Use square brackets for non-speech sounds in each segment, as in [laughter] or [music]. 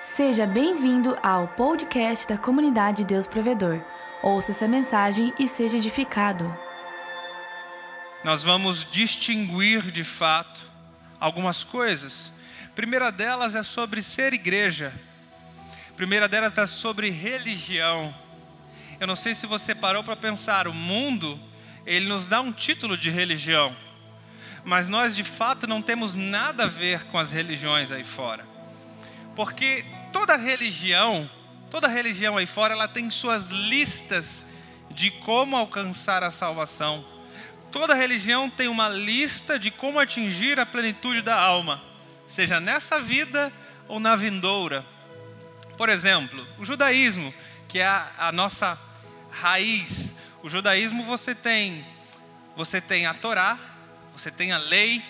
Seja bem-vindo ao podcast da comunidade Deus Provedor. Ouça essa mensagem e seja edificado. Nós vamos distinguir de fato algumas coisas. Primeira delas é sobre ser igreja. Primeira delas é sobre religião. Eu não sei se você parou para pensar, o mundo, ele nos dá um título de religião. Mas nós de fato não temos nada a ver com as religiões aí fora. Porque toda religião, toda religião aí fora, ela tem suas listas de como alcançar a salvação. Toda religião tem uma lista de como atingir a plenitude da alma, seja nessa vida ou na vindoura. Por exemplo, o judaísmo, que é a, a nossa raiz. O judaísmo você tem, você tem a Torá, você tem a lei,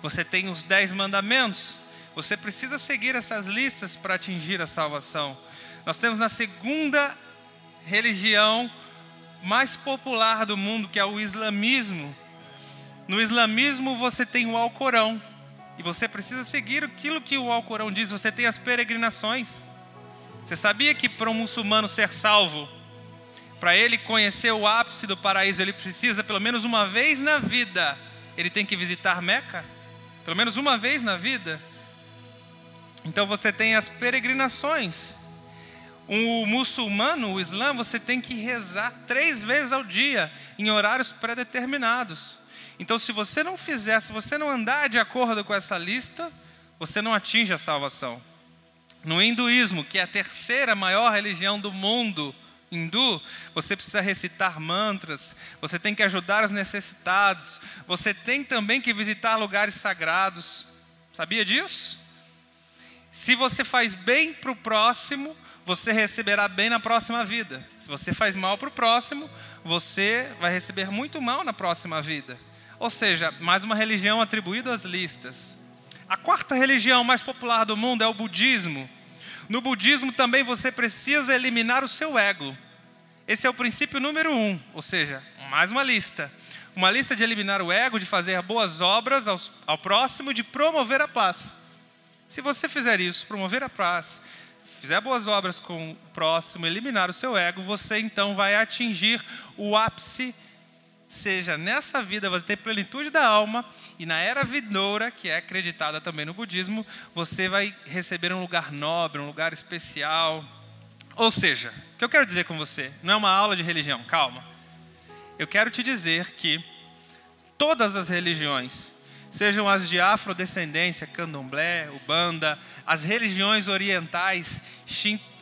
você tem os dez mandamentos. Você precisa seguir essas listas para atingir a salvação. Nós temos na segunda religião mais popular do mundo, que é o islamismo. No islamismo você tem o Alcorão. E você precisa seguir aquilo que o Alcorão diz. Você tem as peregrinações. Você sabia que para um muçulmano ser salvo, para ele conhecer o ápice do paraíso, ele precisa pelo menos uma vez na vida, ele tem que visitar Meca? Pelo menos uma vez na vida? Então você tem as peregrinações. O muçulmano, o Islã, você tem que rezar três vezes ao dia, em horários pré-determinados. Então, se você não fizer, se você não andar de acordo com essa lista, você não atinge a salvação. No hinduísmo, que é a terceira maior religião do mundo, hindu, você precisa recitar mantras, você tem que ajudar os necessitados, você tem também que visitar lugares sagrados. Sabia disso? Se você faz bem para o próximo, você receberá bem na próxima vida. Se você faz mal para o próximo, você vai receber muito mal na próxima vida. Ou seja, mais uma religião atribuída às listas. A quarta religião mais popular do mundo é o budismo. No budismo também você precisa eliminar o seu ego. Esse é o princípio número um, ou seja, mais uma lista. Uma lista de eliminar o ego, de fazer boas obras ao, ao próximo, de promover a paz. Se você fizer isso, promover a paz, fizer boas obras com o próximo, eliminar o seu ego, você então vai atingir o ápice, seja nessa vida você tem plenitude da alma, e na era vindoura, que é acreditada também no budismo, você vai receber um lugar nobre, um lugar especial. Ou seja, o que eu quero dizer com você, não é uma aula de religião, calma. Eu quero te dizer que todas as religiões sejam as de afrodescendência, candomblé, ubanda, as religiões orientais,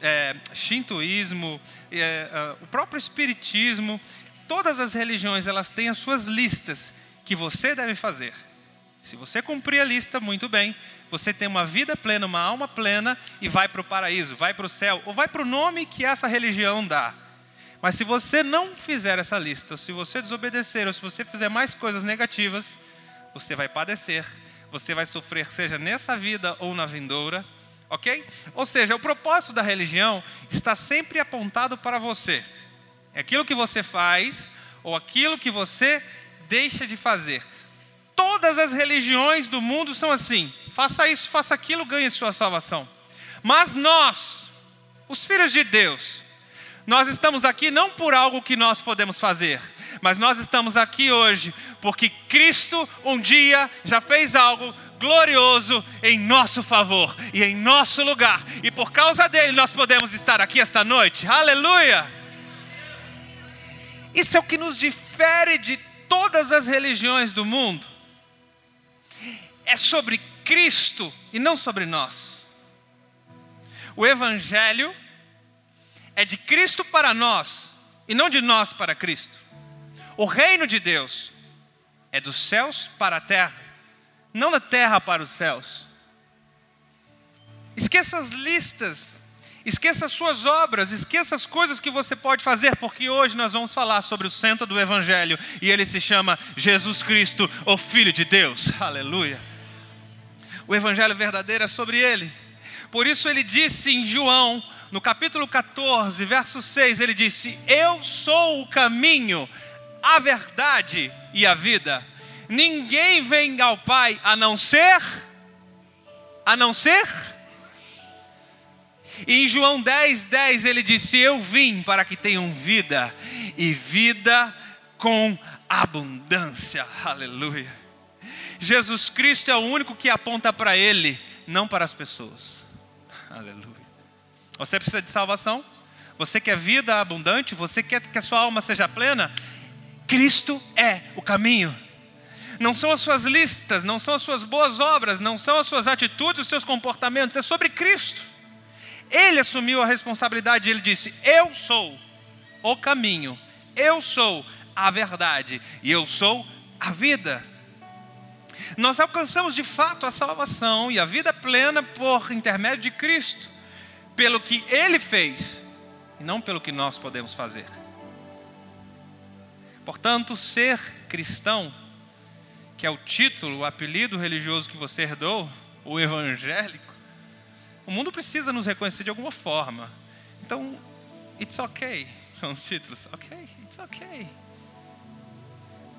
é, shintoísmo, é, é, o próprio espiritismo, todas as religiões elas têm as suas listas que você deve fazer. Se você cumprir a lista, muito bem, você tem uma vida plena, uma alma plena e vai para o paraíso, vai para o céu, ou vai para o nome que essa religião dá. Mas se você não fizer essa lista, ou se você desobedecer, ou se você fizer mais coisas negativas, você vai padecer, você vai sofrer, seja nessa vida ou na vindoura, ok? Ou seja, o propósito da religião está sempre apontado para você. É aquilo que você faz ou aquilo que você deixa de fazer. Todas as religiões do mundo são assim: faça isso, faça aquilo, ganhe sua salvação. Mas nós, os filhos de Deus, nós estamos aqui não por algo que nós podemos fazer, mas nós estamos aqui hoje porque Cristo um dia já fez algo glorioso em nosso favor e em nosso lugar, e por causa dele nós podemos estar aqui esta noite. Aleluia! Isso é o que nos difere de todas as religiões do mundo. É sobre Cristo e não sobre nós. O Evangelho é de Cristo para nós e não de nós para Cristo. O reino de Deus é dos céus para a terra, não da terra para os céus. Esqueça as listas, esqueça as suas obras, esqueça as coisas que você pode fazer, porque hoje nós vamos falar sobre o centro do Evangelho e ele se chama Jesus Cristo, o Filho de Deus. Aleluia. O Evangelho verdadeiro é sobre ele. Por isso ele disse em João, no capítulo 14, verso 6, ele disse: Eu sou o caminho, a verdade e a vida. Ninguém vem ao Pai a não ser, a não ser E em João 10, 10 ele disse: Eu vim para que tenham vida e vida com abundância. Aleluia. Jesus Cristo é o único que aponta para Ele, não para as pessoas. Aleluia. Você precisa de salvação? Você quer vida abundante? Você quer que a sua alma seja plena? Cristo é o caminho. Não são as suas listas, não são as suas boas obras, não são as suas atitudes, os seus comportamentos, é sobre Cristo. Ele assumiu a responsabilidade, ele disse: Eu sou o caminho, eu sou a verdade e eu sou a vida. Nós alcançamos de fato a salvação e a vida plena por intermédio de Cristo, pelo que Ele fez e não pelo que nós podemos fazer. Portanto, ser cristão, que é o título, o apelido religioso que você herdou, o evangélico, o mundo precisa nos reconhecer de alguma forma. Então, it's okay com os títulos. Ok, it's okay.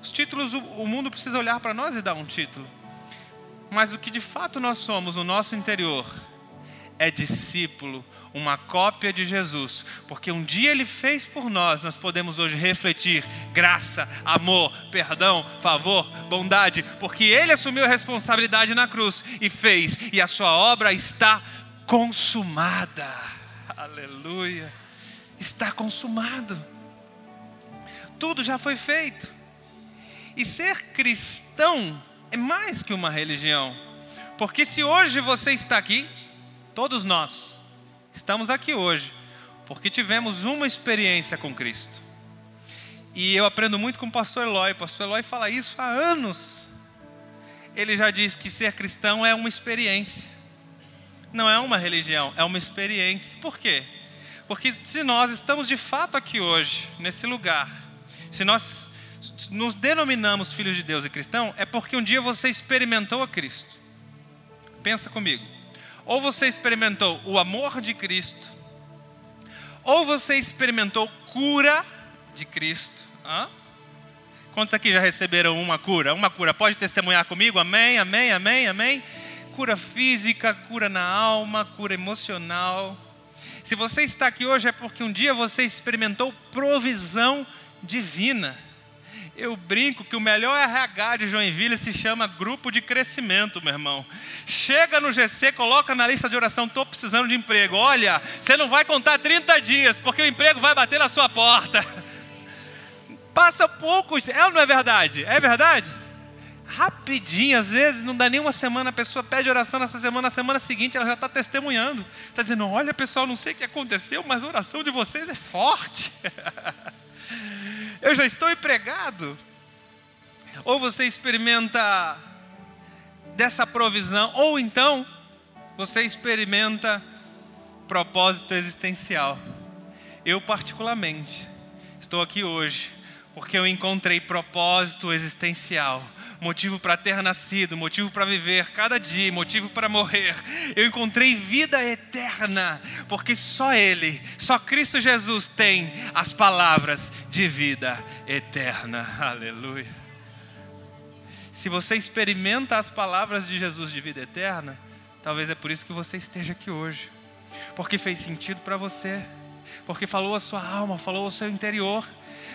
Os títulos, o mundo precisa olhar para nós e dar um título. Mas o que de fato nós somos no nosso interior é discípulo, uma cópia de Jesus, porque um dia ele fez por nós, nós podemos hoje refletir graça, amor, perdão, favor, bondade, porque ele assumiu a responsabilidade na cruz e fez, e a sua obra está consumada. Aleluia. Está consumado. Tudo já foi feito. E ser cristão é mais que uma religião. Porque se hoje você está aqui, todos nós estamos aqui hoje, porque tivemos uma experiência com Cristo. E eu aprendo muito com o pastor Eloy. O pastor Eloy fala isso há anos. Ele já diz que ser cristão é uma experiência. Não é uma religião, é uma experiência. Por quê? Porque se nós estamos de fato aqui hoje, nesse lugar, se nós nos denominamos filhos de Deus e cristão, é porque um dia você experimentou a Cristo. Pensa comigo. Ou você experimentou o amor de Cristo, ou você experimentou cura de Cristo. Hã? Quantos aqui já receberam uma cura? Uma cura. Pode testemunhar comigo? Amém, amém, amém, amém. Cura física, cura na alma, cura emocional. Se você está aqui hoje é porque um dia você experimentou provisão divina. Eu brinco que o melhor RH de Joinville se chama grupo de crescimento, meu irmão. Chega no GC, coloca na lista de oração, estou precisando de emprego. Olha, você não vai contar 30 dias, porque o emprego vai bater na sua porta. [laughs] Passa poucos, é ou não é verdade? É verdade? Rapidinho, às vezes não dá nem uma semana, a pessoa pede oração nessa semana, na semana seguinte ela já está testemunhando. Está dizendo: Olha pessoal, não sei o que aconteceu, mas a oração de vocês é forte. [laughs] eu já estou empregado. Ou você experimenta dessa provisão, ou então você experimenta propósito existencial. Eu, particularmente, estou aqui hoje porque eu encontrei propósito existencial motivo para ter nascido, motivo para viver cada dia, motivo para morrer. Eu encontrei vida eterna, porque só Ele, só Cristo Jesus tem as palavras de vida eterna. Aleluia. Se você experimenta as palavras de Jesus de vida eterna, talvez é por isso que você esteja aqui hoje, porque fez sentido para você, porque falou a sua alma, falou ao seu interior,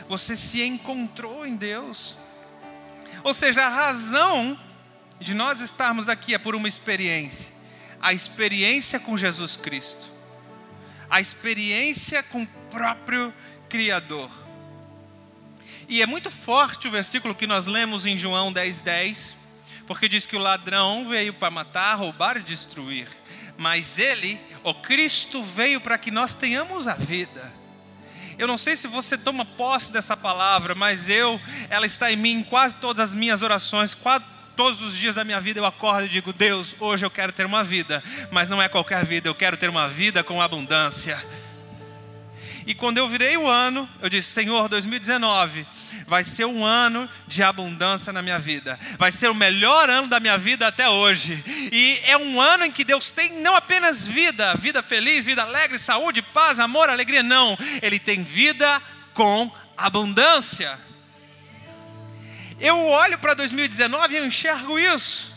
você se encontrou em Deus. Ou seja, a razão de nós estarmos aqui é por uma experiência. A experiência com Jesus Cristo, a experiência com o próprio Criador. E é muito forte o versículo que nós lemos em João 10,10, 10, porque diz que o ladrão veio para matar, roubar e destruir, mas ele, o Cristo, veio para que nós tenhamos a vida eu não sei se você toma posse dessa palavra, mas eu, ela está em mim em quase todas as minhas orações, quase todos os dias da minha vida eu acordo e digo: Deus, hoje eu quero ter uma vida, mas não é qualquer vida, eu quero ter uma vida com abundância. E quando eu virei o ano, eu disse: Senhor, 2019 vai ser um ano de abundância na minha vida. Vai ser o melhor ano da minha vida até hoje. E é um ano em que Deus tem não apenas vida, vida feliz, vida alegre, saúde, paz, amor, alegria. Não. Ele tem vida com abundância. Eu olho para 2019 e eu enxergo isso.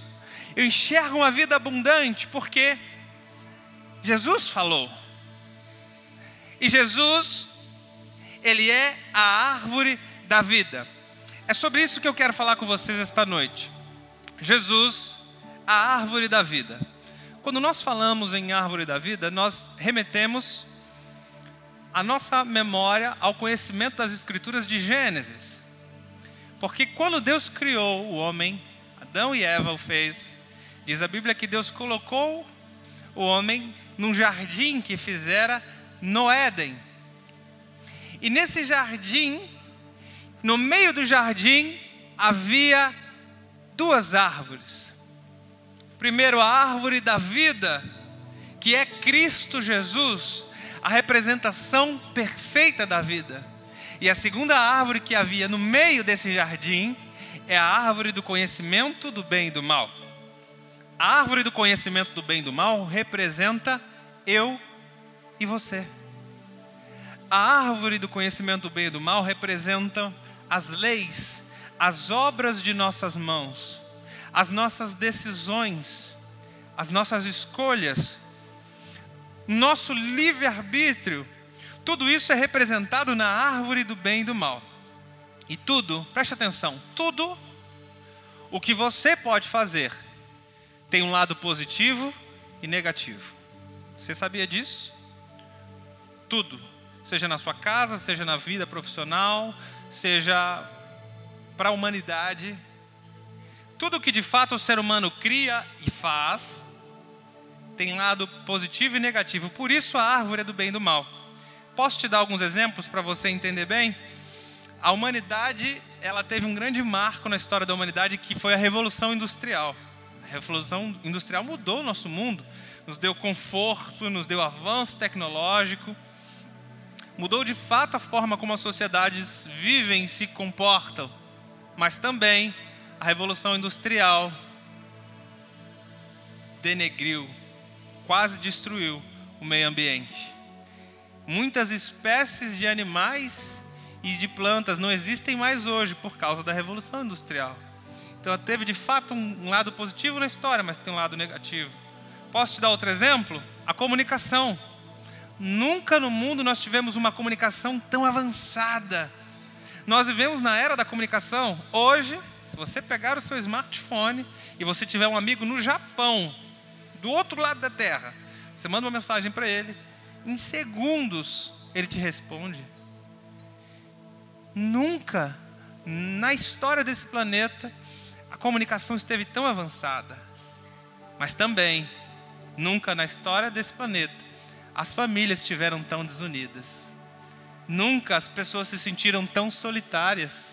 Eu enxergo uma vida abundante, porque Jesus falou. E Jesus, ele é a árvore da vida. É sobre isso que eu quero falar com vocês esta noite. Jesus, a árvore da vida. Quando nós falamos em árvore da vida, nós remetemos a nossa memória ao conhecimento das escrituras de Gênesis. Porque quando Deus criou o homem, Adão e Eva o fez, diz a Bíblia que Deus colocou o homem num jardim que fizera no Éden. E nesse jardim, no meio do jardim, havia duas árvores. Primeiro, a árvore da vida, que é Cristo Jesus, a representação perfeita da vida. E a segunda árvore que havia no meio desse jardim é a árvore do conhecimento do bem e do mal. A árvore do conhecimento do bem e do mal representa eu e você. A árvore do conhecimento do bem e do mal representa as leis, as obras de nossas mãos, as nossas decisões, as nossas escolhas, nosso livre-arbítrio. Tudo isso é representado na árvore do bem e do mal. E tudo, preste atenção, tudo o que você pode fazer tem um lado positivo e negativo. Você sabia disso? Tudo, seja na sua casa, seja na vida profissional, seja para a humanidade. Tudo que de fato o ser humano cria e faz tem lado positivo e negativo. Por isso a árvore é do bem e do mal. Posso te dar alguns exemplos para você entender bem? A humanidade, ela teve um grande marco na história da humanidade que foi a revolução industrial. A revolução industrial mudou o nosso mundo, nos deu conforto, nos deu avanço tecnológico mudou de fato a forma como as sociedades vivem e se comportam, mas também a revolução industrial denegriu, quase destruiu o meio ambiente. Muitas espécies de animais e de plantas não existem mais hoje por causa da revolução industrial. Então teve de fato um lado positivo na história, mas tem um lado negativo. Posso te dar outro exemplo? A comunicação. Nunca no mundo nós tivemos uma comunicação tão avançada. Nós vivemos na era da comunicação. Hoje, se você pegar o seu smartphone e você tiver um amigo no Japão, do outro lado da terra, você manda uma mensagem para ele, em segundos ele te responde. Nunca na história desse planeta a comunicação esteve tão avançada. Mas também, nunca na história desse planeta as famílias estiveram tão desunidas. Nunca as pessoas se sentiram tão solitárias.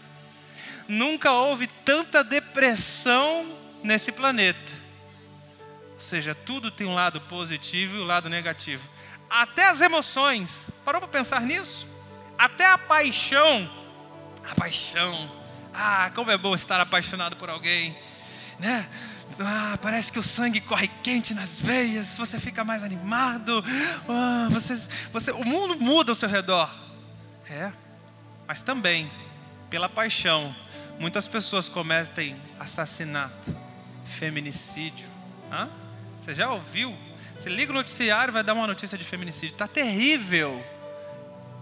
Nunca houve tanta depressão nesse planeta. Ou seja, tudo tem um lado positivo e um lado negativo. Até as emoções. Parou para pensar nisso? Até a paixão. A paixão. Ah, como é bom estar apaixonado por alguém, né? Ah, parece que o sangue corre quente nas veias, você fica mais animado, ah, você, você, o mundo muda ao seu redor. É, mas também, pela paixão, muitas pessoas cometem assassinato, feminicídio. Ah? Você já ouviu? Você liga o noticiário vai dar uma notícia de feminicídio. Está terrível.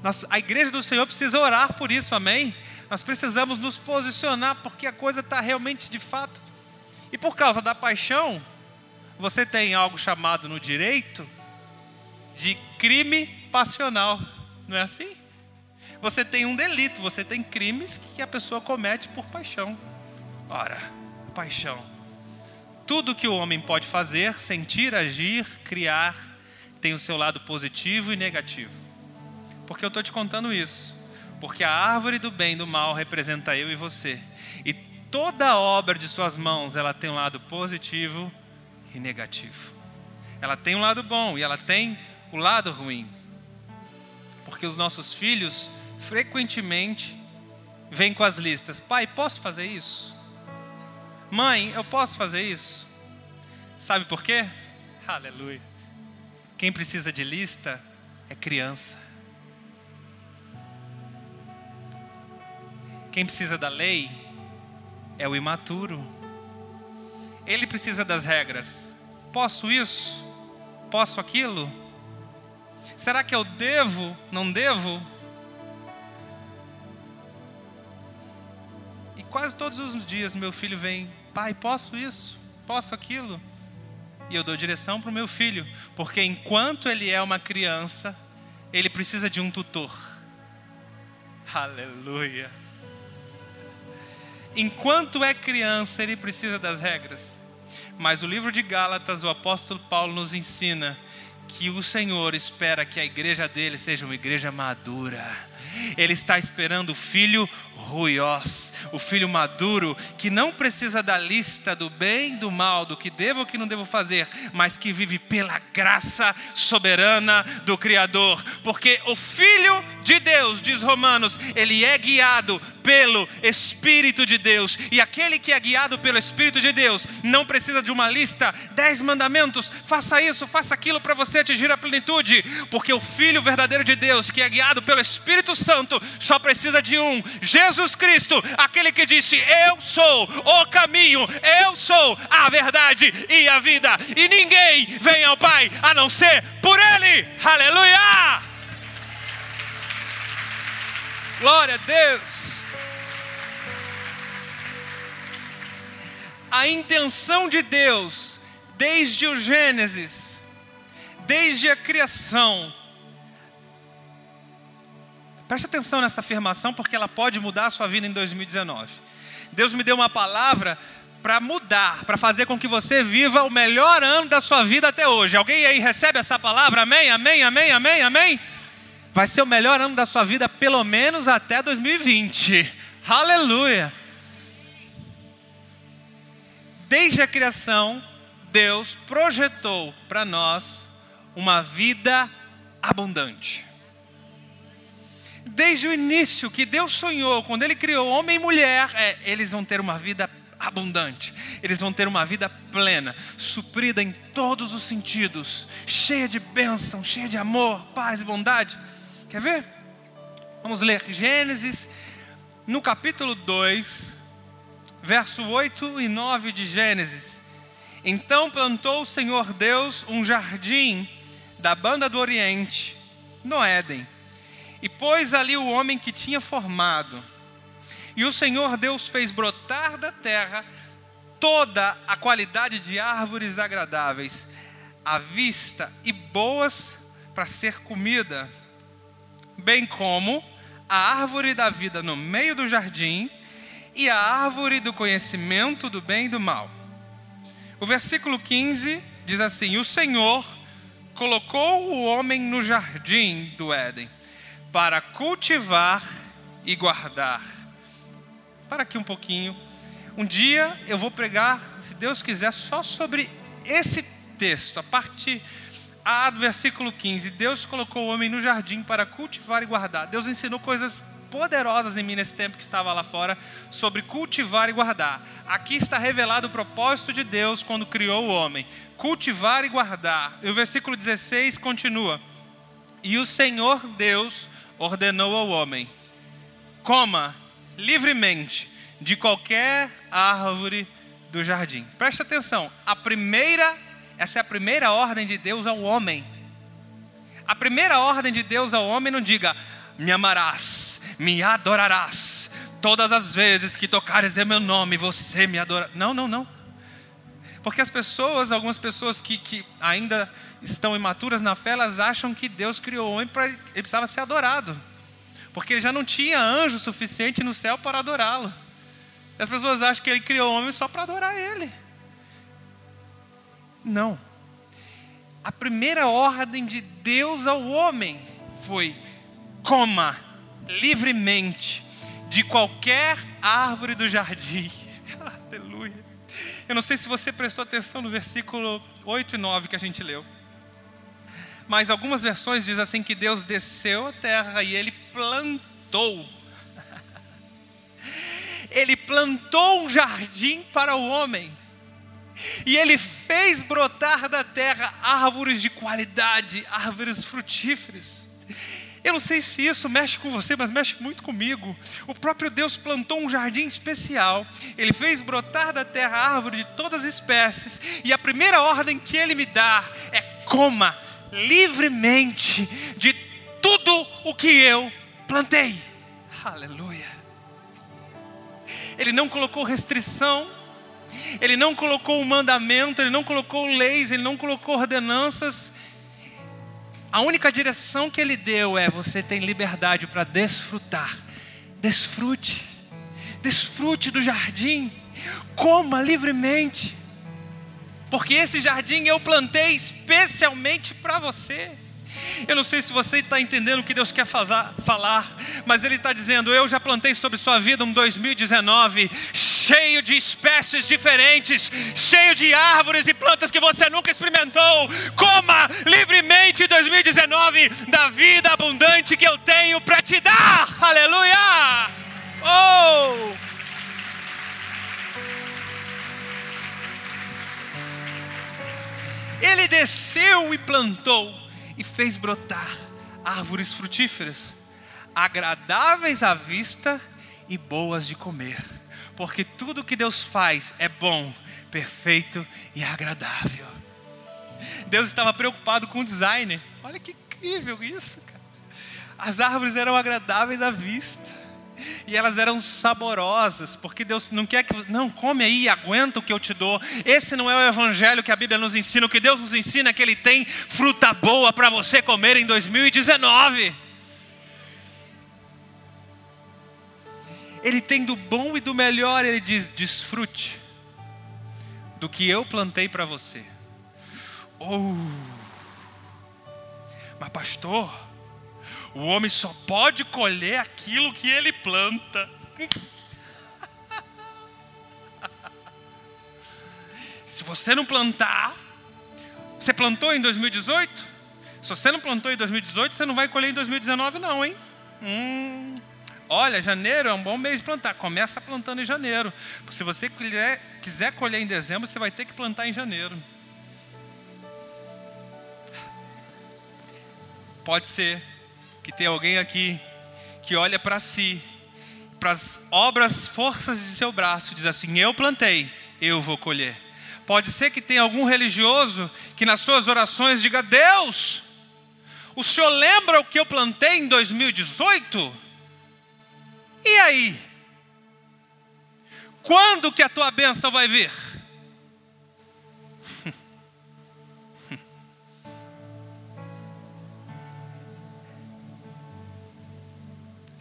Nós, a igreja do Senhor precisa orar por isso, amém? Nós precisamos nos posicionar, porque a coisa está realmente de fato e por causa da paixão, você tem algo chamado no direito de crime passional. Não é assim? Você tem um delito, você tem crimes que a pessoa comete por paixão. Ora, paixão. Tudo que o homem pode fazer, sentir, agir, criar, tem o seu lado positivo e negativo. Porque eu estou te contando isso. Porque a árvore do bem e do mal representa eu e você. E toda obra de suas mãos, ela tem um lado positivo e negativo. Ela tem um lado bom e ela tem o lado ruim. Porque os nossos filhos frequentemente vêm com as listas: "Pai, posso fazer isso?" "Mãe, eu posso fazer isso?" Sabe por quê? [laughs] Aleluia. Quem precisa de lista é criança. Quem precisa da lei é o imaturo. Ele precisa das regras. Posso isso? Posso aquilo? Será que eu devo? Não devo? E quase todos os dias meu filho vem, pai, posso isso? Posso aquilo? E eu dou direção para o meu filho, porque enquanto ele é uma criança, ele precisa de um tutor. Aleluia. Enquanto é criança, ele precisa das regras. Mas o livro de Gálatas, o apóstolo Paulo nos ensina que o Senhor espera que a igreja dele seja uma igreja madura. Ele está esperando o filho ruiós, o filho maduro, que não precisa da lista do bem e do mal, do que devo ou que não devo fazer, mas que vive pela graça soberana do Criador. Porque o filho de Deus, diz Romanos, ele é guiado pelo Espírito de Deus. E aquele que é guiado pelo Espírito de Deus não precisa de uma lista, dez mandamentos, faça isso, faça aquilo para você atingir a plenitude. Porque o Filho verdadeiro de Deus, que é guiado pelo Espírito Santo, só precisa de um: Jesus Cristo, aquele que disse: Eu sou o caminho, eu sou a verdade e a vida. E ninguém vem ao Pai a não ser por Ele. Aleluia! Glória a Deus. A intenção de Deus, desde o Gênesis, desde a criação. Preste atenção nessa afirmação, porque ela pode mudar a sua vida em 2019. Deus me deu uma palavra para mudar, para fazer com que você viva o melhor ano da sua vida até hoje. Alguém aí recebe essa palavra? Amém, amém, amém, amém, amém? Vai ser o melhor ano da sua vida, pelo menos até 2020. Aleluia! Desde a criação, Deus projetou para nós uma vida abundante. Desde o início que Deus sonhou, quando Ele criou homem e mulher, é, eles vão ter uma vida abundante, eles vão ter uma vida plena, suprida em todos os sentidos, cheia de bênção, cheia de amor, paz e bondade. Quer ver? Vamos ler Gênesis, no capítulo 2, verso 8 e 9 de Gênesis. Então plantou o Senhor Deus um jardim da banda do Oriente, no Éden, e pôs ali o homem que tinha formado. E o Senhor Deus fez brotar da terra toda a qualidade de árvores agradáveis, à vista e boas para ser comida, bem como a árvore da vida no meio do jardim e a árvore do conhecimento do bem e do mal. O versículo 15 diz assim: O Senhor colocou o homem no jardim do Éden para cultivar e guardar. Para aqui um pouquinho. Um dia eu vou pregar, se Deus quiser, só sobre esse texto, a parte A do versículo 15. Deus colocou o homem no jardim para cultivar e guardar. Deus ensinou coisas poderosas em mim nesse tempo que estava lá fora sobre cultivar e guardar. Aqui está revelado o propósito de Deus quando criou o homem: cultivar e guardar. E o versículo 16 continua: E o Senhor Deus ordenou ao homem: coma livremente de qualquer árvore do jardim. Presta atenção, a primeira, essa é a primeira ordem de Deus ao homem. A primeira ordem de Deus ao homem não diga: me amarás me adorarás. Todas as vezes que tocares em meu nome, você me adorará. Não, não, não. Porque as pessoas, algumas pessoas que, que ainda estão imaturas na fé, elas acham que Deus criou o homem para ele precisava ser adorado. Porque já não tinha anjo suficiente no céu para adorá-lo. As pessoas acham que ele criou o homem só para adorar ele. Não. A primeira ordem de Deus ao homem foi: coma livremente de qualquer árvore do jardim. [laughs] Aleluia. Eu não sei se você prestou atenção no versículo 8 e 9 que a gente leu. Mas algumas versões dizem assim que Deus desceu à terra e ele plantou. [laughs] Ele plantou um jardim para o homem. E ele fez brotar da terra árvores de qualidade, árvores frutíferas. Eu não sei se isso mexe com você, mas mexe muito comigo. O próprio Deus plantou um jardim especial. Ele fez brotar da terra árvore de todas as espécies. E a primeira ordem que ele me dá é: coma livremente de tudo o que eu plantei. Aleluia. Ele não colocou restrição, ele não colocou um mandamento, ele não colocou leis, ele não colocou ordenanças. A única direção que ele deu é: você tem liberdade para desfrutar. Desfrute, desfrute do jardim, coma livremente, porque esse jardim eu plantei especialmente para você. Eu não sei se você está entendendo o que Deus quer falar, mas Ele está dizendo: Eu já plantei sobre sua vida um 2019 cheio de espécies diferentes, cheio de árvores e plantas que você nunca experimentou. Coma livremente 2019 da vida abundante que eu tenho para te dar. Aleluia! Oh! Ele desceu e plantou e fez brotar árvores frutíferas, agradáveis à vista e boas de comer. Porque tudo que Deus faz é bom, perfeito e agradável. Deus estava preocupado com o design. Olha que incrível isso, cara. As árvores eram agradáveis à vista e elas eram saborosas, porque Deus não quer que não come aí, aguenta o que eu te dou. Esse não é o evangelho que a Bíblia nos ensina. O que Deus nos ensina é que Ele tem fruta boa para você comer em 2019. Ele tem do bom e do melhor, ele diz: desfrute do que eu plantei para você. Oh, mas pastor, o homem só pode colher aquilo que ele planta. [laughs] Se você não plantar, você plantou em 2018? Se você não plantou em 2018, você não vai colher em 2019, não, hein? Hum. Olha, janeiro é um bom mês de plantar. Começa plantando em janeiro. Porque se você quiser, quiser colher em dezembro, você vai ter que plantar em janeiro. Pode ser que tem alguém aqui que olha para si, para as obras, forças de seu braço, diz assim: Eu plantei, eu vou colher. Pode ser que tenha algum religioso que nas suas orações diga: Deus, o senhor lembra o que eu plantei em 2018? E aí? Quando que a tua bênção vai vir?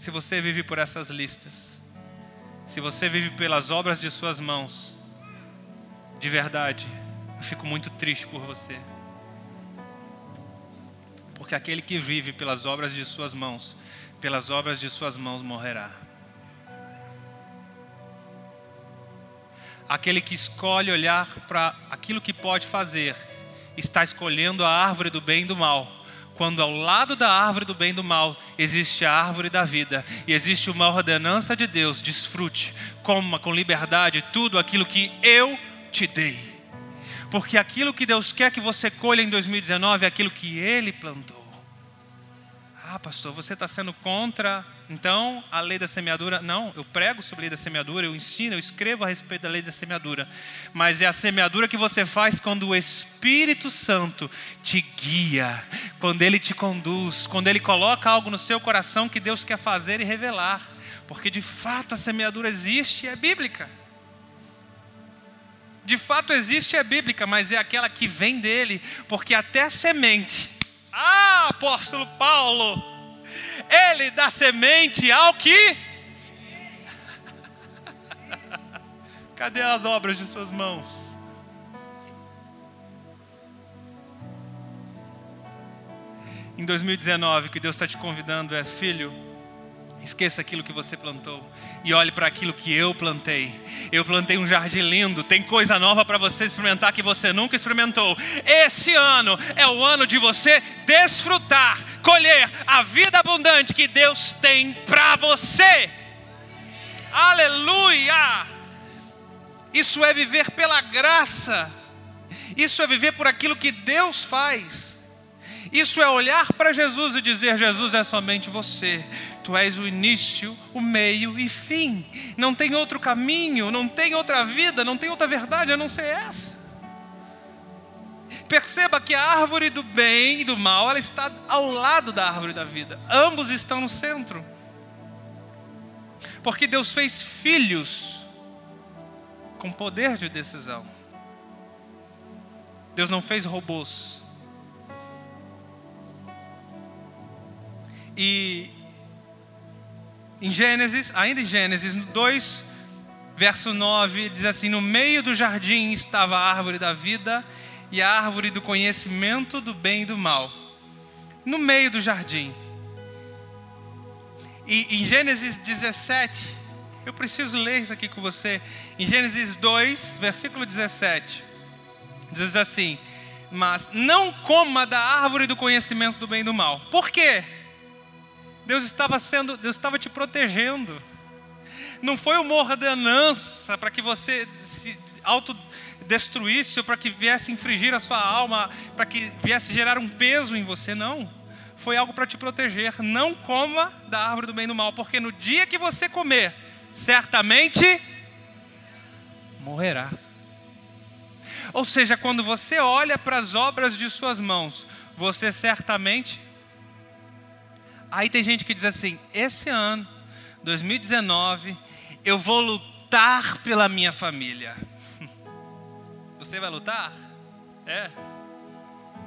Se você vive por essas listas, se você vive pelas obras de suas mãos, de verdade, eu fico muito triste por você. Porque aquele que vive pelas obras de suas mãos, pelas obras de suas mãos morrerá. Aquele que escolhe olhar para aquilo que pode fazer, está escolhendo a árvore do bem e do mal quando ao lado da árvore do bem e do mal existe a árvore da vida e existe uma ordenança de Deus, desfrute, coma com liberdade tudo aquilo que eu te dei. Porque aquilo que Deus quer que você colha em 2019 é aquilo que Ele plantou. Ah, pastor, você está sendo contra então a lei da semeadura? Não, eu prego sobre a lei da semeadura, eu ensino, eu escrevo a respeito da lei da semeadura. Mas é a semeadura que você faz quando o Espírito Santo te guia, quando ele te conduz, quando ele coloca algo no seu coração que Deus quer fazer e revelar. Porque de fato a semeadura existe e é bíblica. De fato existe e é bíblica, mas é aquela que vem dele, porque até a semente ah, apóstolo Paulo, ele dá semente ao que? [laughs] Cadê as obras de suas mãos? Em 2019, o que Deus está te convidando é, filho, Esqueça aquilo que você plantou e olhe para aquilo que eu plantei. Eu plantei um jardim lindo, tem coisa nova para você experimentar que você nunca experimentou. Esse ano é o ano de você desfrutar, colher a vida abundante que Deus tem para você. Aleluia! Isso é viver pela graça. Isso é viver por aquilo que Deus faz. Isso é olhar para Jesus e dizer: Jesus é somente você. Tu és o início, o meio e fim. Não tem outro caminho, não tem outra vida, não tem outra verdade a não ser essa. Perceba que a árvore do bem e do mal, ela está ao lado da árvore da vida. Ambos estão no centro. Porque Deus fez filhos com poder de decisão. Deus não fez robôs. E em Gênesis, ainda em Gênesis 2, verso 9, diz assim: No meio do jardim estava a árvore da vida e a árvore do conhecimento do bem e do mal. No meio do jardim. E em Gênesis 17, eu preciso ler isso aqui com você. Em Gênesis 2, versículo 17, diz assim: Mas não coma da árvore do conhecimento do bem e do mal. Por quê? Deus estava sendo, Deus estava te protegendo. Não foi uma ordenança para que você se autodestruísse ou para que viesse infringir a sua alma, para que viesse gerar um peso em você, não. Foi algo para te proteger. Não coma da árvore do bem e do mal, porque no dia que você comer, certamente morrerá. Ou seja, quando você olha para as obras de suas mãos, você certamente Aí tem gente que diz assim: esse ano, 2019, eu vou lutar pela minha família. [laughs] Você vai lutar? É?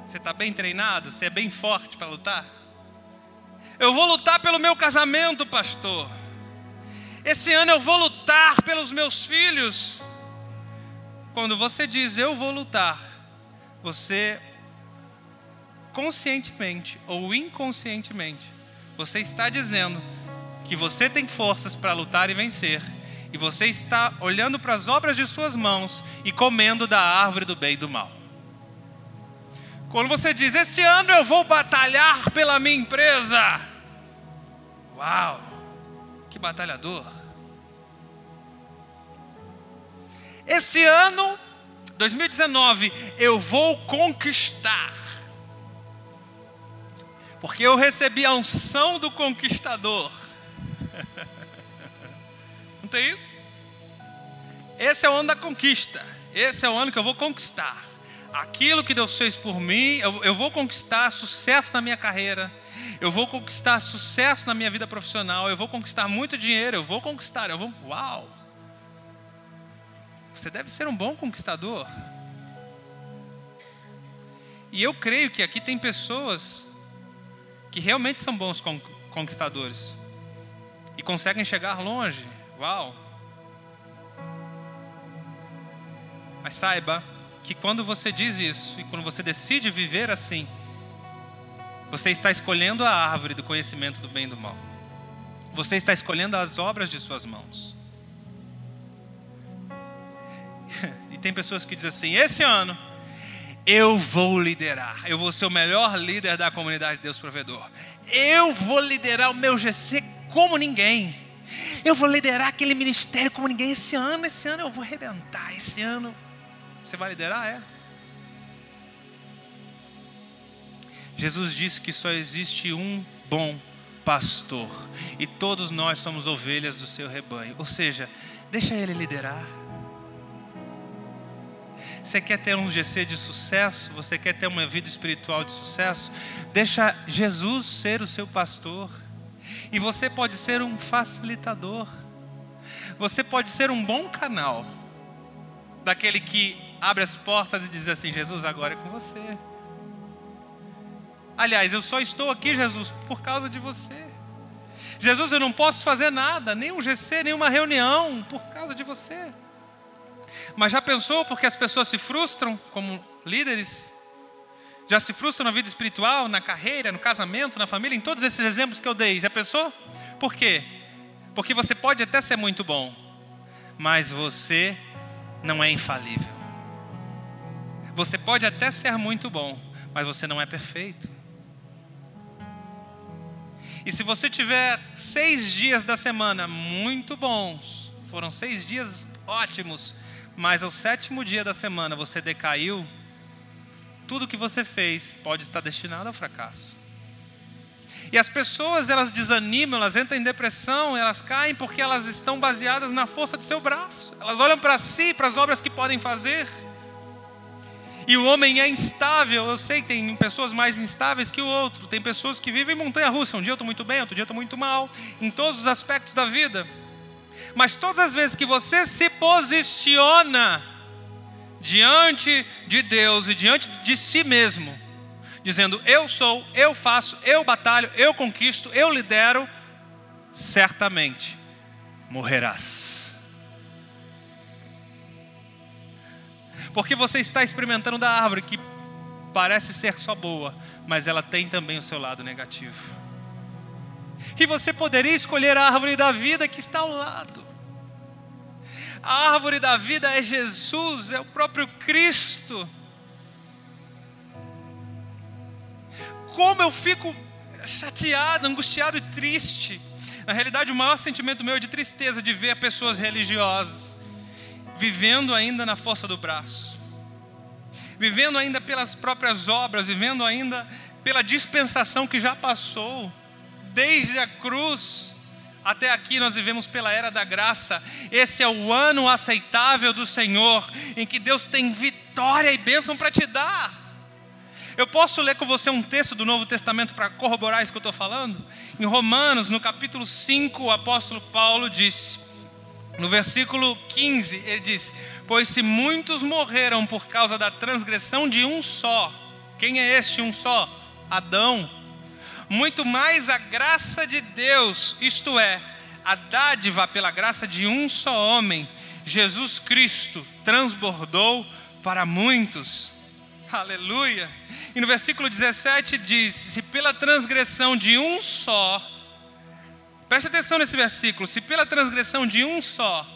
Você está bem treinado? Você é bem forte para lutar? Eu vou lutar pelo meu casamento, pastor. Esse ano eu vou lutar pelos meus filhos. Quando você diz eu vou lutar, você conscientemente ou inconscientemente você está dizendo que você tem forças para lutar e vencer, e você está olhando para as obras de suas mãos e comendo da árvore do bem e do mal. Quando você diz, esse ano eu vou batalhar pela minha empresa. Uau, que batalhador. Esse ano, 2019, eu vou conquistar porque eu recebi a unção do conquistador. [laughs] Não tem isso? Esse é o ano da conquista. Esse é o ano que eu vou conquistar. Aquilo que Deus fez por mim, eu, eu vou conquistar sucesso na minha carreira. Eu vou conquistar sucesso na minha vida profissional. Eu vou conquistar muito dinheiro. Eu vou conquistar. Eu vou. Uau! Você deve ser um bom conquistador. E eu creio que aqui tem pessoas que realmente são bons conquistadores e conseguem chegar longe. Uau! Mas saiba que quando você diz isso e quando você decide viver assim, você está escolhendo a árvore do conhecimento do bem e do mal. Você está escolhendo as obras de suas mãos. [laughs] E tem pessoas que dizem assim: esse ano eu vou liderar. Eu vou ser o melhor líder da comunidade de Deus Provedor. Eu vou liderar o meu GC como ninguém. Eu vou liderar aquele ministério como ninguém. Esse ano, esse ano eu vou arrebentar. Esse ano. Você vai liderar? É. Jesus disse que só existe um bom pastor. E todos nós somos ovelhas do seu rebanho. Ou seja, deixa ele liderar. Você quer ter um GC de sucesso? Você quer ter uma vida espiritual de sucesso? Deixa Jesus ser o seu pastor. E você pode ser um facilitador. Você pode ser um bom canal. Daquele que abre as portas e diz assim: Jesus, agora é com você. Aliás, eu só estou aqui, Jesus, por causa de você. Jesus, eu não posso fazer nada, nem um GC, nem uma reunião, por causa de você. Mas já pensou porque as pessoas se frustram como líderes? Já se frustram na vida espiritual, na carreira, no casamento, na família, em todos esses exemplos que eu dei. Já pensou? Por quê? Porque você pode até ser muito bom, mas você não é infalível. Você pode até ser muito bom, mas você não é perfeito. E se você tiver seis dias da semana muito bons, foram seis dias ótimos, mas ao sétimo dia da semana você decaiu, tudo que você fez pode estar destinado ao fracasso. E as pessoas, elas desanimam, elas entram em depressão, elas caem porque elas estão baseadas na força de seu braço. Elas olham para si, para as obras que podem fazer. E o homem é instável. Eu sei que tem pessoas mais instáveis que o outro. Tem pessoas que vivem montanha russa. Um dia eu estou muito bem, outro dia eu estou muito mal. Em todos os aspectos da vida. Mas todas as vezes que você se posiciona diante de Deus e diante de si mesmo, dizendo: Eu sou, eu faço, eu batalho, eu conquisto, eu lidero, certamente morrerás. Porque você está experimentando da árvore que parece ser só boa, mas ela tem também o seu lado negativo. E você poderia escolher a árvore da vida que está ao lado. A árvore da vida é Jesus, é o próprio Cristo. Como eu fico chateado, angustiado e triste. Na realidade, o maior sentimento meu é de tristeza de ver pessoas religiosas vivendo ainda na força do braço, vivendo ainda pelas próprias obras, vivendo ainda pela dispensação que já passou, desde a cruz até aqui nós vivemos pela era da graça. Esse é o ano aceitável do Senhor, em que Deus tem vitória e bênção para te dar. Eu posso ler com você um texto do Novo Testamento para corroborar isso que eu estou falando? Em Romanos, no capítulo 5, o apóstolo Paulo disse: no versículo 15, ele diz: Pois se muitos morreram por causa da transgressão de um só, quem é este um só? Adão. Muito mais a graça de Deus, isto é, a dádiva pela graça de um só homem, Jesus Cristo, transbordou para muitos. Aleluia. E no versículo 17 diz: Se pela transgressão de um só, Preste atenção nesse versículo. Se pela transgressão de um só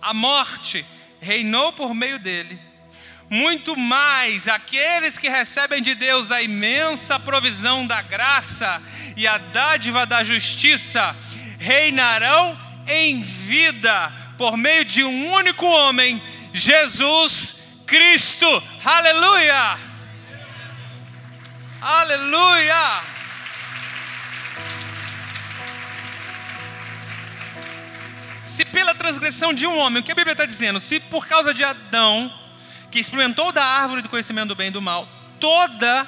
a morte reinou por meio dele, muito mais aqueles que recebem de Deus a imensa provisão da graça e a dádiva da justiça reinarão em vida por meio de um único homem, Jesus Cristo. Aleluia! Aleluia! Se pela transgressão de um homem, o que a Bíblia está dizendo? Se por causa de Adão, que experimentou da árvore do conhecimento do bem e do mal, toda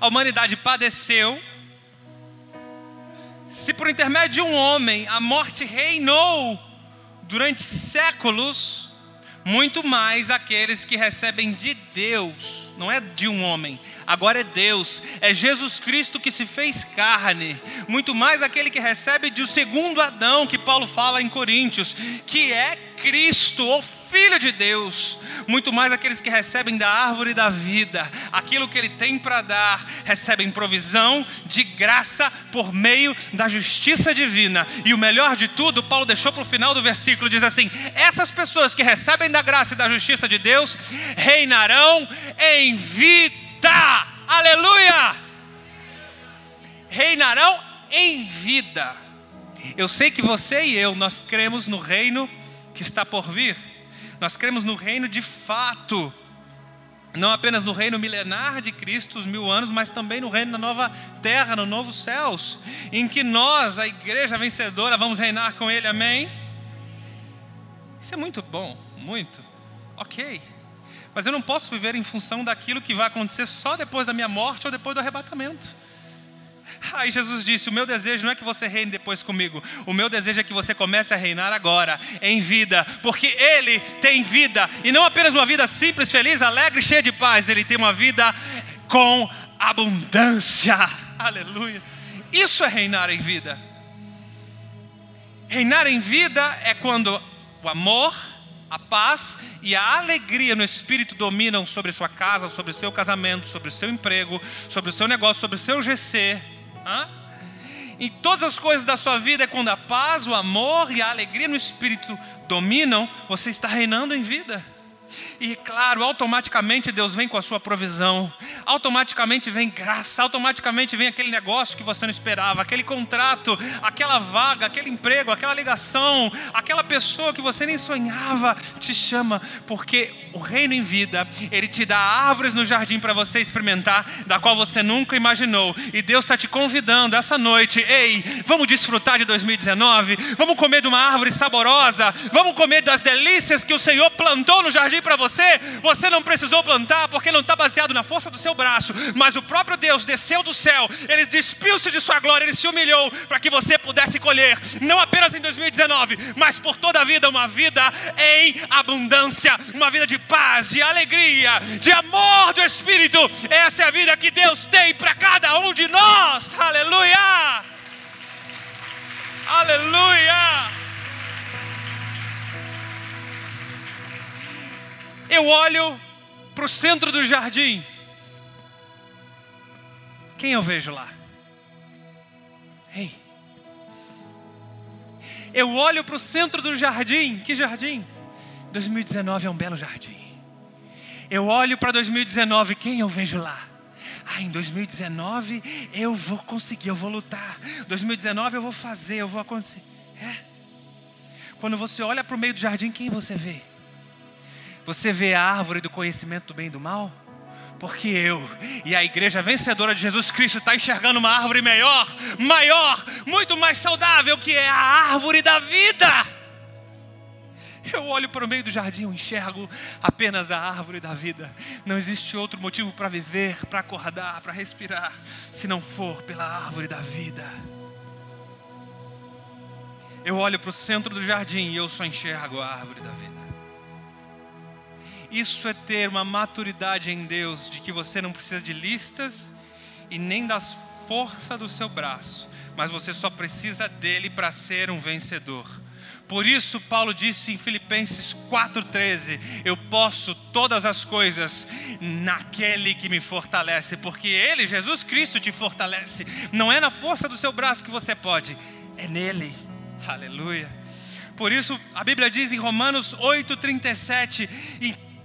a humanidade padeceu, se por intermédio de um homem a morte reinou durante séculos, muito mais aqueles que recebem de Deus, não é de um homem, agora é Deus, é Jesus Cristo que se fez carne, muito mais aquele que recebe de o segundo Adão, que Paulo fala em Coríntios, que é Cristo, o Filho de Deus, muito mais aqueles que recebem da árvore da vida, aquilo que Ele tem para dar, recebem provisão de graça por meio da justiça divina. E o melhor de tudo, Paulo deixou para o final do versículo: diz assim: essas pessoas que recebem da graça e da justiça de Deus reinarão em vida. Aleluia! Reinarão em vida. Eu sei que você e eu, nós cremos no reino que está por vir. Nós cremos no reino de fato. Não apenas no reino milenar de Cristo, os mil anos, mas também no reino da nova terra, no novo céus, em que nós, a igreja vencedora, vamos reinar com Ele, amém? Isso é muito bom, muito. Ok. Mas eu não posso viver em função daquilo que vai acontecer só depois da minha morte ou depois do arrebatamento. Aí Jesus disse: O meu desejo não é que você reine depois comigo, o meu desejo é que você comece a reinar agora, em vida, porque Ele tem vida, e não apenas uma vida simples, feliz, alegre, cheia de paz, Ele tem uma vida com abundância. Aleluia. Isso é reinar em vida. Reinar em vida é quando o amor, a paz e a alegria no espírito dominam sobre sua casa, sobre seu casamento, sobre seu emprego, sobre o seu negócio, sobre o seu GC. Hã? Todas as coisas da sua vida, é quando a paz, o amor e a alegria no espírito dominam, você está reinando em vida. E claro, automaticamente Deus vem com a sua provisão, automaticamente vem graça, automaticamente vem aquele negócio que você não esperava, aquele contrato, aquela vaga, aquele emprego, aquela ligação, aquela pessoa que você nem sonhava te chama, porque o reino em vida, ele te dá árvores no jardim para você experimentar, da qual você nunca imaginou. E Deus está te convidando essa noite, ei, vamos desfrutar de 2019, vamos comer de uma árvore saborosa, vamos comer das delícias que o Senhor plantou no jardim para você você, você não precisou plantar porque não está baseado na força do seu braço, mas o próprio Deus desceu do céu, ele despiu-se de sua glória, ele se humilhou para que você pudesse colher, não apenas em 2019, mas por toda a vida, uma vida em abundância, uma vida de paz, de alegria, de amor do Espírito. Essa é a vida que Deus tem para cada um de nós. Aleluia! Aleluia! Eu olho para o centro do jardim. Quem eu vejo lá? Ei. Eu olho para o centro do jardim. Que jardim? 2019 é um belo jardim. Eu olho para 2019. Quem eu vejo lá? Ah, em 2019 eu vou conseguir, eu vou lutar. 2019 eu vou fazer, eu vou acontecer. É. Quando você olha para o meio do jardim, quem você vê? Você vê a árvore do conhecimento do bem e do mal? Porque eu e a igreja vencedora de Jesus Cristo está enxergando uma árvore melhor, maior, muito mais saudável, que é a árvore da vida. Eu olho para o meio do jardim, eu enxergo apenas a árvore da vida. Não existe outro motivo para viver, para acordar, para respirar, se não for pela árvore da vida. Eu olho para o centro do jardim e eu só enxergo a árvore da vida. Isso é ter uma maturidade em Deus, de que você não precisa de listas e nem das força do seu braço, mas você só precisa dele para ser um vencedor. Por isso, Paulo disse em Filipenses 4,13: Eu posso todas as coisas naquele que me fortalece, porque Ele, Jesus Cristo, te fortalece. Não é na força do seu braço que você pode, é nele. Aleluia. Por isso, a Bíblia diz em Romanos 8,37: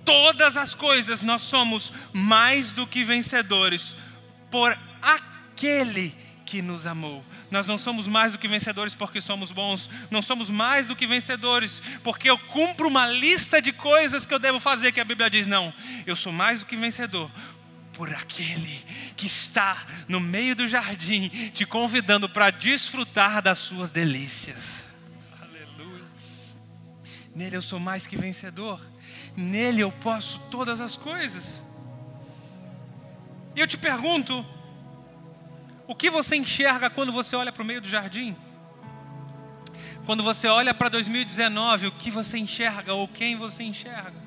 todas as coisas nós somos mais do que vencedores por aquele que nos amou. Nós não somos mais do que vencedores porque somos bons, não somos mais do que vencedores porque eu cumpro uma lista de coisas que eu devo fazer, que a Bíblia diz: não, eu sou mais do que vencedor por aquele que está no meio do jardim te convidando para desfrutar das suas delícias. Aleluia. Nele eu sou mais que vencedor. Nele eu posso todas as coisas. E eu te pergunto: o que você enxerga quando você olha para o meio do jardim? Quando você olha para 2019, o que você enxerga ou quem você enxerga?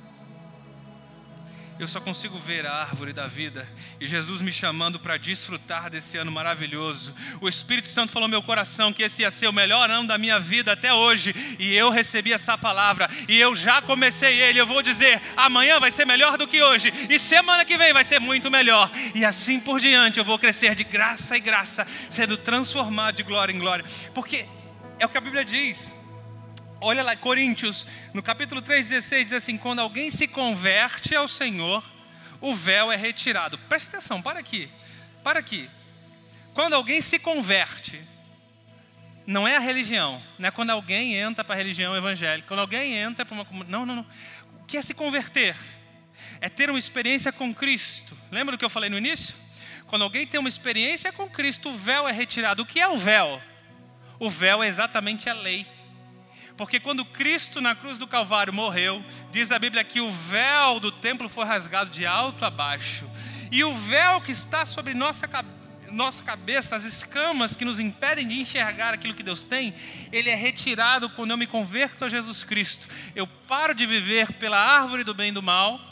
Eu só consigo ver a árvore da vida e Jesus me chamando para desfrutar desse ano maravilhoso. O Espírito Santo falou no meu coração que esse ia ser o melhor ano da minha vida até hoje e eu recebi essa palavra e eu já comecei ele. Eu vou dizer: amanhã vai ser melhor do que hoje e semana que vem vai ser muito melhor e assim por diante eu vou crescer de graça em graça, sendo transformado de glória em glória, porque é o que a Bíblia diz. Olha lá, Coríntios, no capítulo 3,16 diz assim: quando alguém se converte ao Senhor, o véu é retirado. Preste atenção, para aqui, para aqui. Quando alguém se converte, não é a religião, não é quando alguém entra para a religião evangélica, quando alguém entra para uma não, não, não. O que é se converter? É ter uma experiência com Cristo. Lembra do que eu falei no início? Quando alguém tem uma experiência com Cristo, o véu é retirado. O que é o véu? O véu é exatamente a lei. Porque quando Cristo na cruz do Calvário morreu, diz a Bíblia que o véu do templo foi rasgado de alto a baixo. E o véu que está sobre nossa cabeça, nossa cabeça, as escamas que nos impedem de enxergar aquilo que Deus tem, ele é retirado quando eu me converto a Jesus Cristo. Eu paro de viver pela árvore do bem e do mal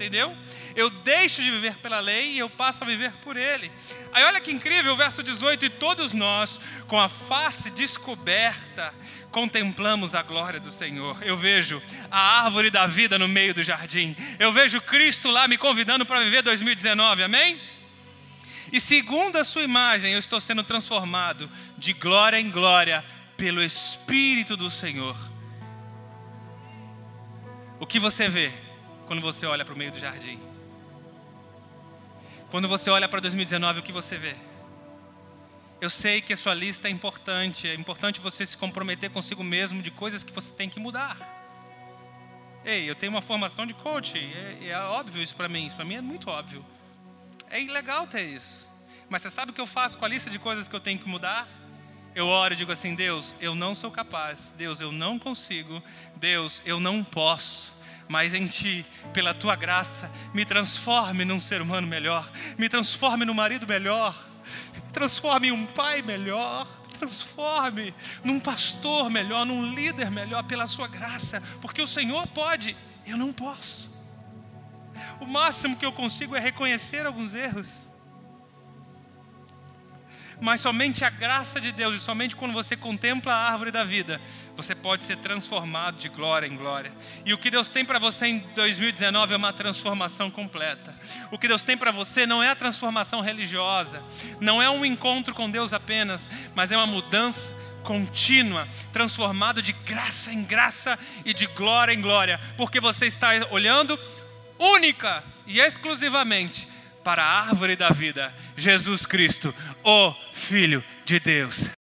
entendeu? Eu deixo de viver pela lei e eu passo a viver por ele. Aí olha que incrível o verso 18: E todos nós, com a face descoberta, contemplamos a glória do Senhor. Eu vejo a árvore da vida no meio do jardim. Eu vejo Cristo lá me convidando para viver 2019, amém? E segundo a sua imagem, eu estou sendo transformado de glória em glória pelo Espírito do Senhor. O que você vê? Quando você olha para o meio do jardim? Quando você olha para 2019, o que você vê? Eu sei que a sua lista é importante, é importante você se comprometer consigo mesmo de coisas que você tem que mudar. Ei, eu tenho uma formação de coach, é, é óbvio isso para mim, isso para mim é muito óbvio. É ilegal ter isso. Mas você sabe o que eu faço com a lista de coisas que eu tenho que mudar? Eu oro e digo assim: Deus, eu não sou capaz, Deus, eu não consigo, Deus, eu não posso mas em ti, pela tua graça, me transforme num ser humano melhor, me transforme num marido melhor, me transforme em um pai melhor, me transforme num pastor melhor, num líder melhor, pela sua graça, porque o Senhor pode, eu não posso. O máximo que eu consigo é reconhecer alguns erros mas somente a graça de Deus e somente quando você contempla a árvore da vida, você pode ser transformado de glória em glória. E o que Deus tem para você em 2019 é uma transformação completa. O que Deus tem para você não é a transformação religiosa, não é um encontro com Deus apenas, mas é uma mudança contínua, transformado de graça em graça e de glória em glória, porque você está olhando única e exclusivamente para a árvore da vida, Jesus Cristo, o Filho de Deus.